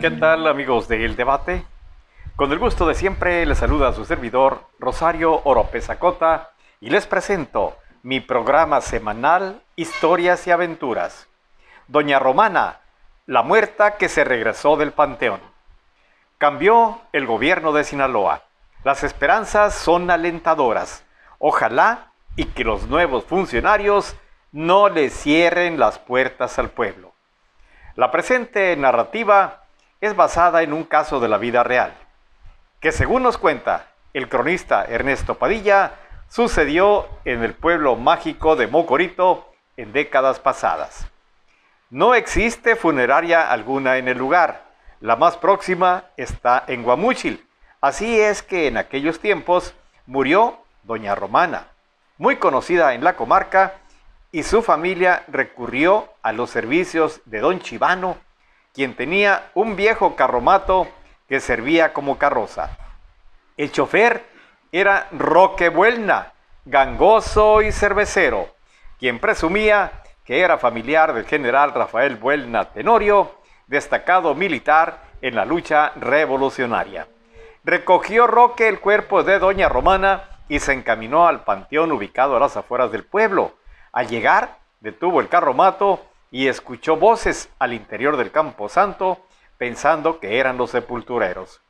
¿Qué tal amigos del debate? Con el gusto de siempre les saluda a su servidor Rosario Oropez Acota y les presento mi programa semanal Historias y Aventuras. Doña Romana, la muerta que se regresó del panteón. Cambió el gobierno de Sinaloa. Las esperanzas son alentadoras. Ojalá y que los nuevos funcionarios no le cierren las puertas al pueblo. La presente narrativa es basada en un caso de la vida real, que según nos cuenta el cronista Ernesto Padilla, sucedió en el pueblo mágico de Mocorito en décadas pasadas. No existe funeraria alguna en el lugar, la más próxima está en Guamúchil, así es que en aquellos tiempos murió Doña Romana, muy conocida en la comarca, y su familia recurrió a los servicios de don Chivano, quien tenía un viejo carromato que servía como carroza. El chofer era Roque Buelna, gangoso y cervecero, quien presumía que era familiar del general Rafael Buelna Tenorio, destacado militar en la lucha revolucionaria. Recogió Roque el cuerpo de doña Romana y se encaminó al panteón ubicado a las afueras del pueblo. Al llegar, detuvo el carromato y escuchó voces al interior del campo santo, pensando que eran los sepultureros.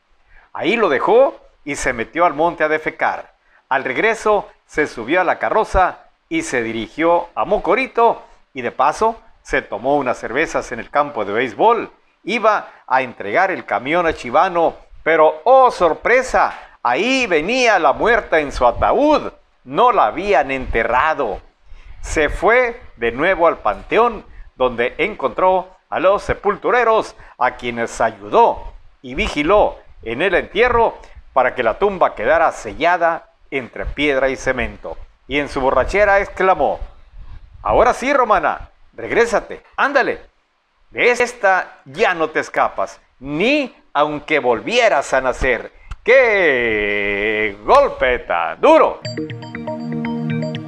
Ahí lo dejó y se metió al monte a defecar. Al regreso, se subió a la carroza y se dirigió a Mocorito y de paso se tomó unas cervezas en el campo de béisbol. Iba a entregar el camión a Chivano, pero ¡oh sorpresa! Ahí venía la muerta en su ataúd. No la habían enterrado. Se fue de nuevo al panteón, donde encontró a los sepultureros, a quienes ayudó y vigiló en el entierro para que la tumba quedara sellada entre piedra y cemento. Y en su borrachera exclamó, Ahora sí, Romana, regrésate, ándale. De esta ya no te escapas, ni aunque volvieras a nacer. ¡Qué golpe tan duro!